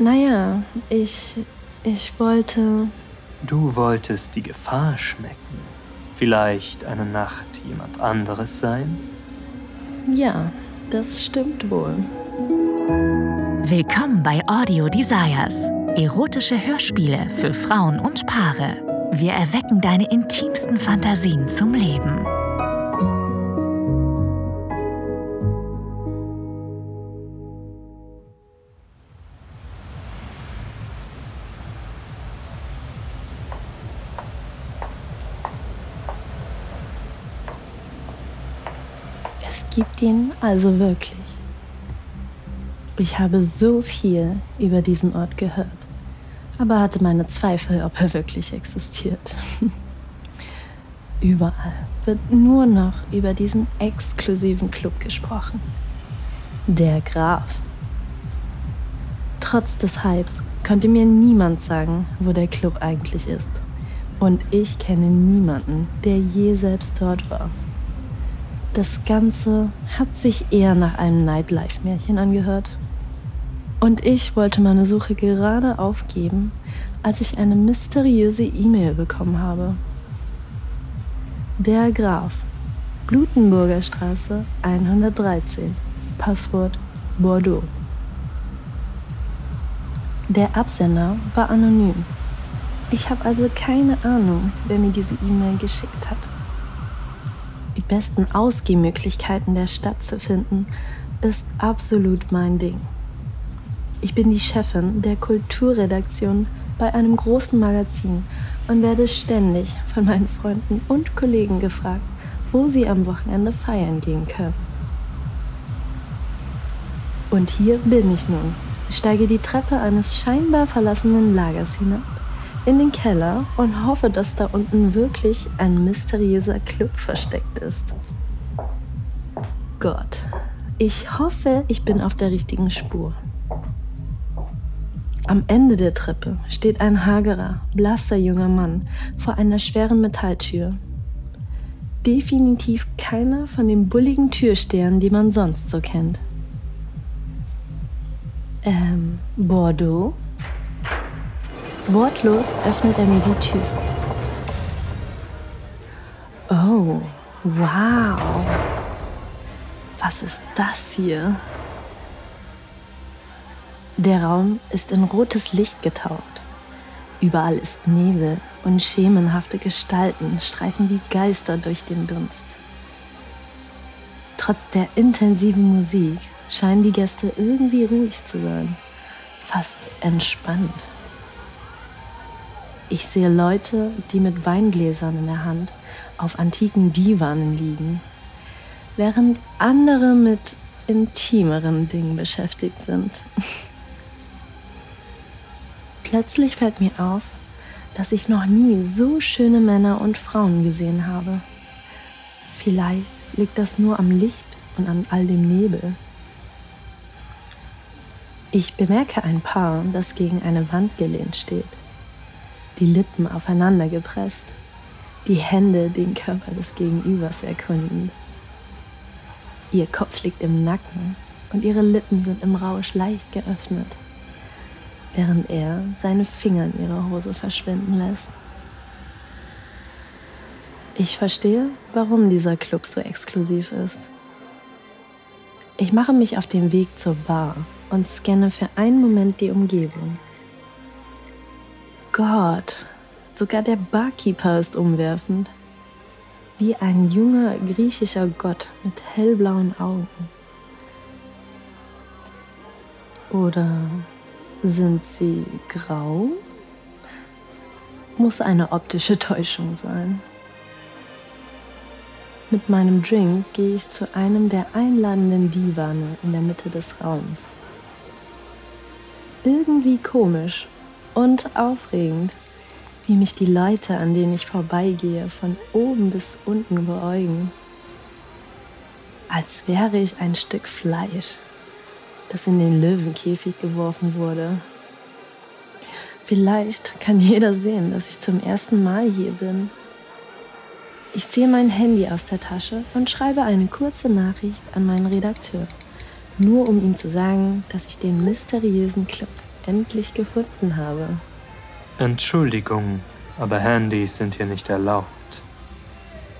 Naja, ich. ich wollte. Du wolltest die Gefahr schmecken. Vielleicht eine Nacht jemand anderes sein? Ja, das stimmt wohl. Willkommen bei Audio Desires. Erotische Hörspiele für Frauen und Paare. Wir erwecken deine intimsten Fantasien zum Leben. Gibt ihn also wirklich. Ich habe so viel über diesen Ort gehört, aber hatte meine Zweifel, ob er wirklich existiert. Überall wird nur noch über diesen exklusiven Club gesprochen. Der Graf. Trotz des Hypes konnte mir niemand sagen, wo der Club eigentlich ist. Und ich kenne niemanden, der je selbst dort war. Das Ganze hat sich eher nach einem Nightlife-Märchen angehört. Und ich wollte meine Suche gerade aufgeben, als ich eine mysteriöse E-Mail bekommen habe. Der Graf, Blutenburger Straße 113, Passwort Bordeaux. Der Absender war anonym. Ich habe also keine Ahnung, wer mir diese E-Mail geschickt hat besten Ausgehmöglichkeiten der Stadt zu finden, ist absolut mein Ding. Ich bin die Chefin der Kulturredaktion bei einem großen Magazin und werde ständig von meinen Freunden und Kollegen gefragt, wo sie am Wochenende feiern gehen können. Und hier bin ich nun, steige die Treppe eines scheinbar verlassenen Lagers hinab in den Keller und hoffe, dass da unten wirklich ein mysteriöser Club versteckt ist. Gott, ich hoffe, ich bin auf der richtigen Spur. Am Ende der Treppe steht ein hagerer, blasser junger Mann vor einer schweren Metalltür. Definitiv keiner von den bulligen Türstehern, die man sonst so kennt. Ähm, Bordeaux? Wortlos öffnet er mir die Tür. Oh, wow. Was ist das hier? Der Raum ist in rotes Licht getaucht. Überall ist Nebel und schemenhafte Gestalten streifen wie Geister durch den Dunst. Trotz der intensiven Musik scheinen die Gäste irgendwie ruhig zu sein, fast entspannt. Ich sehe Leute, die mit Weingläsern in der Hand auf antiken Divanen liegen, während andere mit intimeren Dingen beschäftigt sind. Plötzlich fällt mir auf, dass ich noch nie so schöne Männer und Frauen gesehen habe. Vielleicht liegt das nur am Licht und an all dem Nebel. Ich bemerke ein Paar, das gegen eine Wand gelehnt steht die Lippen aufeinander gepresst, die Hände den Körper des Gegenübers erkunden. Ihr Kopf liegt im Nacken und ihre Lippen sind im Rausch leicht geöffnet, während er seine Finger in ihrer Hose verschwinden lässt. Ich verstehe, warum dieser Club so exklusiv ist. Ich mache mich auf den Weg zur Bar und scanne für einen Moment die Umgebung. Gott, sogar der Barkeeper ist umwerfend. Wie ein junger griechischer Gott mit hellblauen Augen. Oder sind sie grau? Muss eine optische Täuschung sein. Mit meinem Drink gehe ich zu einem der einladenden Divane in der Mitte des Raums. Irgendwie komisch und aufregend, wie mich die Leute, an denen ich vorbeigehe, von oben bis unten beäugen. Als wäre ich ein Stück Fleisch, das in den Löwenkäfig geworfen wurde. Vielleicht kann jeder sehen, dass ich zum ersten Mal hier bin. Ich ziehe mein Handy aus der Tasche und schreibe eine kurze Nachricht an meinen Redakteur, nur um ihm zu sagen, dass ich den mysteriösen Club endlich gefunden habe. Entschuldigung, aber Handys sind hier nicht erlaubt.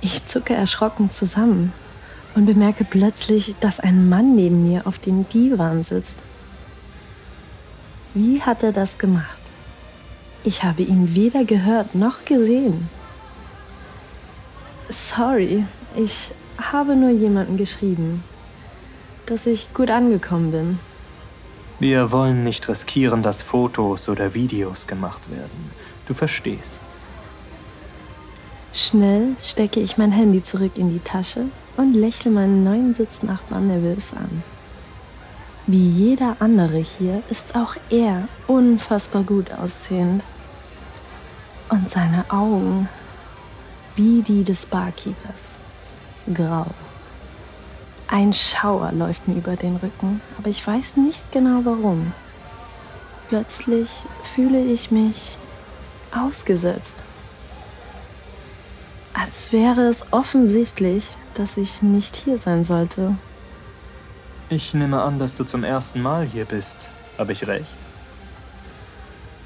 Ich zucke erschrocken zusammen und bemerke plötzlich, dass ein Mann neben mir auf dem Divan sitzt. Wie hat er das gemacht? Ich habe ihn weder gehört noch gesehen. Sorry, ich habe nur jemanden geschrieben, dass ich gut angekommen bin. Wir wollen nicht riskieren, dass Fotos oder Videos gemacht werden. Du verstehst. Schnell stecke ich mein Handy zurück in die Tasche und lächle meinen neuen Sitznachbarn nervös an. Wie jeder andere hier ist auch er unfassbar gut aussehend. Und seine Augen, wie die des Barkeepers, grau. Ein Schauer läuft mir über den Rücken, aber ich weiß nicht genau warum. Plötzlich fühle ich mich ausgesetzt. Als wäre es offensichtlich, dass ich nicht hier sein sollte. Ich nehme an, dass du zum ersten Mal hier bist. Habe ich recht?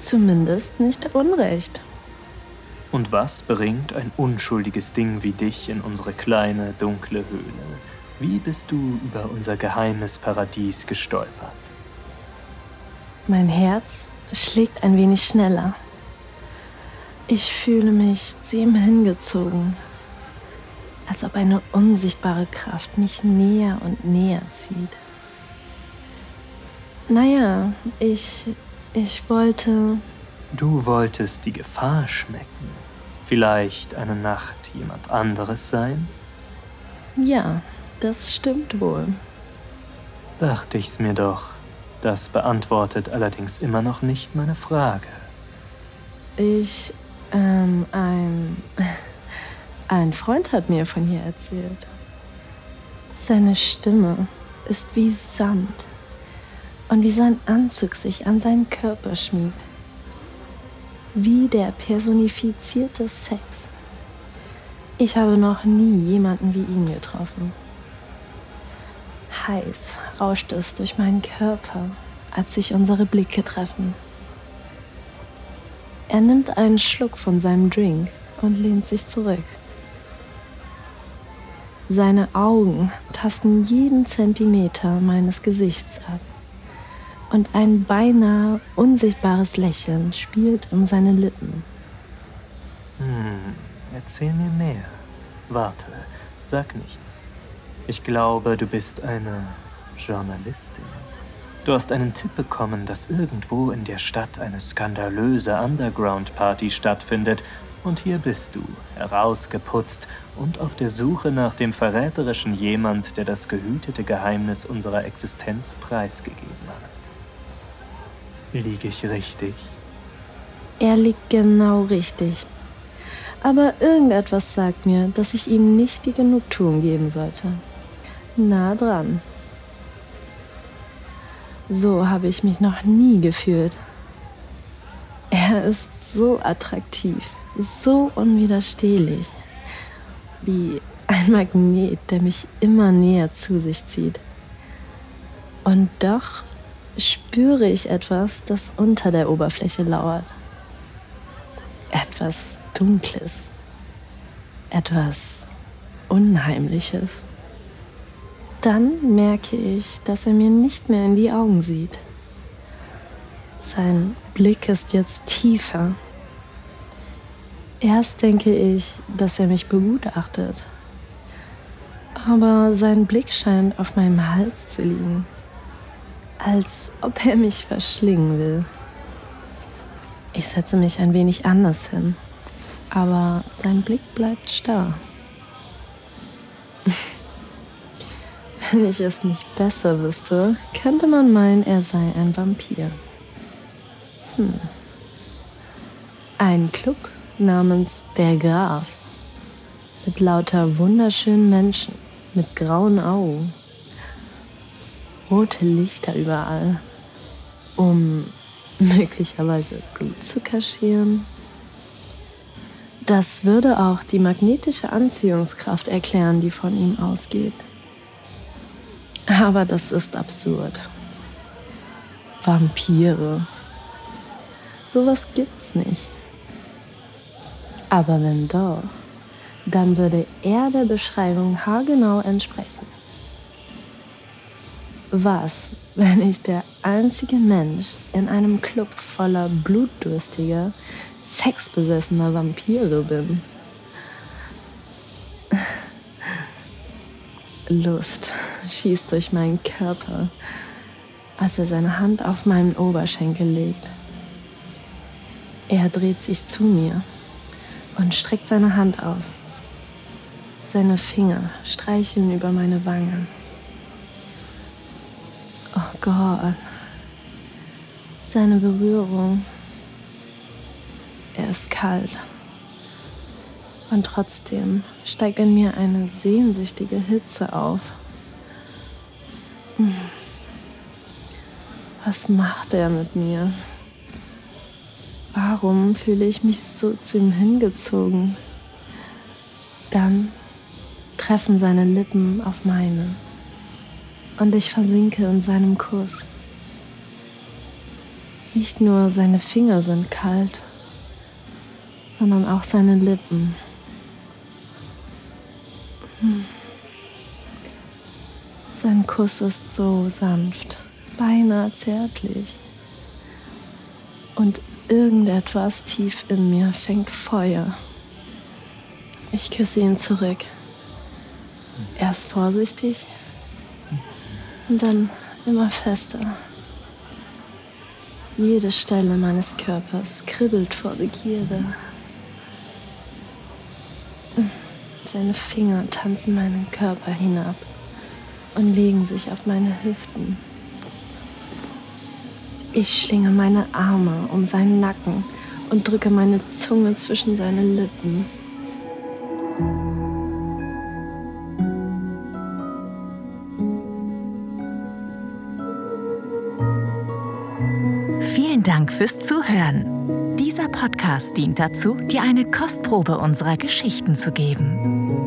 Zumindest nicht Unrecht. Und was bringt ein unschuldiges Ding wie dich in unsere kleine, dunkle Höhle? Wie bist du über unser geheimes Paradies gestolpert? Mein Herz schlägt ein wenig schneller. Ich fühle mich zu ihm hingezogen, als ob eine unsichtbare Kraft mich näher und näher zieht. Naja, ich, ich wollte... Du wolltest die Gefahr schmecken. Vielleicht eine Nacht jemand anderes sein? Ja, das stimmt wohl. Dachte ich's mir doch. Das beantwortet allerdings immer noch nicht meine Frage. Ich ähm, ein, ein Freund hat mir von hier erzählt. Seine Stimme ist wie Samt und wie sein Anzug sich an seinen Körper schmiegt. Wie der personifizierte Sex. Ich habe noch nie jemanden wie ihn getroffen. Heiß rauscht es durch meinen Körper, als sich unsere Blicke treffen. Er nimmt einen Schluck von seinem Drink und lehnt sich zurück. Seine Augen tasten jeden Zentimeter meines Gesichts ab und ein beinahe unsichtbares Lächeln spielt um seine Lippen. Hm, erzähl mir mehr. Warte, sag nichts. Ich glaube, du bist eine Journalistin. Du hast einen Tipp bekommen, dass irgendwo in der Stadt eine skandalöse Underground-Party stattfindet, und hier bist du, herausgeputzt und auf der Suche nach dem verräterischen jemand, der das gehütete Geheimnis unserer Existenz preisgegeben hat. Liege ich richtig? Er liegt genau richtig. Aber irgendetwas sagt mir, dass ich ihm nicht die Genugtuung geben sollte. Nah dran. So habe ich mich noch nie gefühlt. Er ist so attraktiv, so unwiderstehlich, wie ein Magnet, der mich immer näher zu sich zieht. Und doch spüre ich etwas, das unter der Oberfläche lauert. Etwas Dunkles, etwas Unheimliches. Dann merke ich, dass er mir nicht mehr in die Augen sieht. Sein Blick ist jetzt tiefer. Erst denke ich, dass er mich begutachtet. Aber sein Blick scheint auf meinem Hals zu liegen, als ob er mich verschlingen will. Ich setze mich ein wenig anders hin, aber sein Blick bleibt starr. Wenn ich es nicht besser wüsste, könnte man meinen, er sei ein Vampir. Hm. Ein Club namens Der Graf. Mit lauter wunderschönen Menschen, mit grauen Augen. Rote Lichter überall, um möglicherweise Blut zu kaschieren. Das würde auch die magnetische Anziehungskraft erklären, die von ihm ausgeht. Aber das ist absurd. Vampire. Sowas gibt's nicht. Aber wenn doch, dann würde er der Beschreibung haargenau entsprechen. Was, wenn ich der einzige Mensch in einem Club voller blutdurstiger, sexbesessener Vampire bin? Lust schießt durch meinen Körper, als er seine Hand auf meinen Oberschenkel legt. Er dreht sich zu mir und streckt seine Hand aus. Seine Finger streicheln über meine Wange. Oh Gott. Seine Berührung. Er ist kalt. Und trotzdem steigt in mir eine sehnsüchtige Hitze auf. Was macht er mit mir? Warum fühle ich mich so zu ihm hingezogen? Dann treffen seine Lippen auf meine und ich versinke in seinem Kuss. Nicht nur seine Finger sind kalt, sondern auch seine Lippen. Hm. Sein Kuss ist so sanft, beinahe zärtlich. Und irgendetwas tief in mir fängt Feuer. Ich küsse ihn zurück. Erst vorsichtig und dann immer fester. Jede Stelle meines Körpers kribbelt vor Begierde. Seine Finger tanzen meinen Körper hinab und legen sich auf meine Hüften. Ich schlinge meine Arme um seinen Nacken und drücke meine Zunge zwischen seine Lippen. Vielen Dank fürs Zuhören. Dieser Podcast dient dazu, dir eine Kostprobe unserer Geschichten zu geben.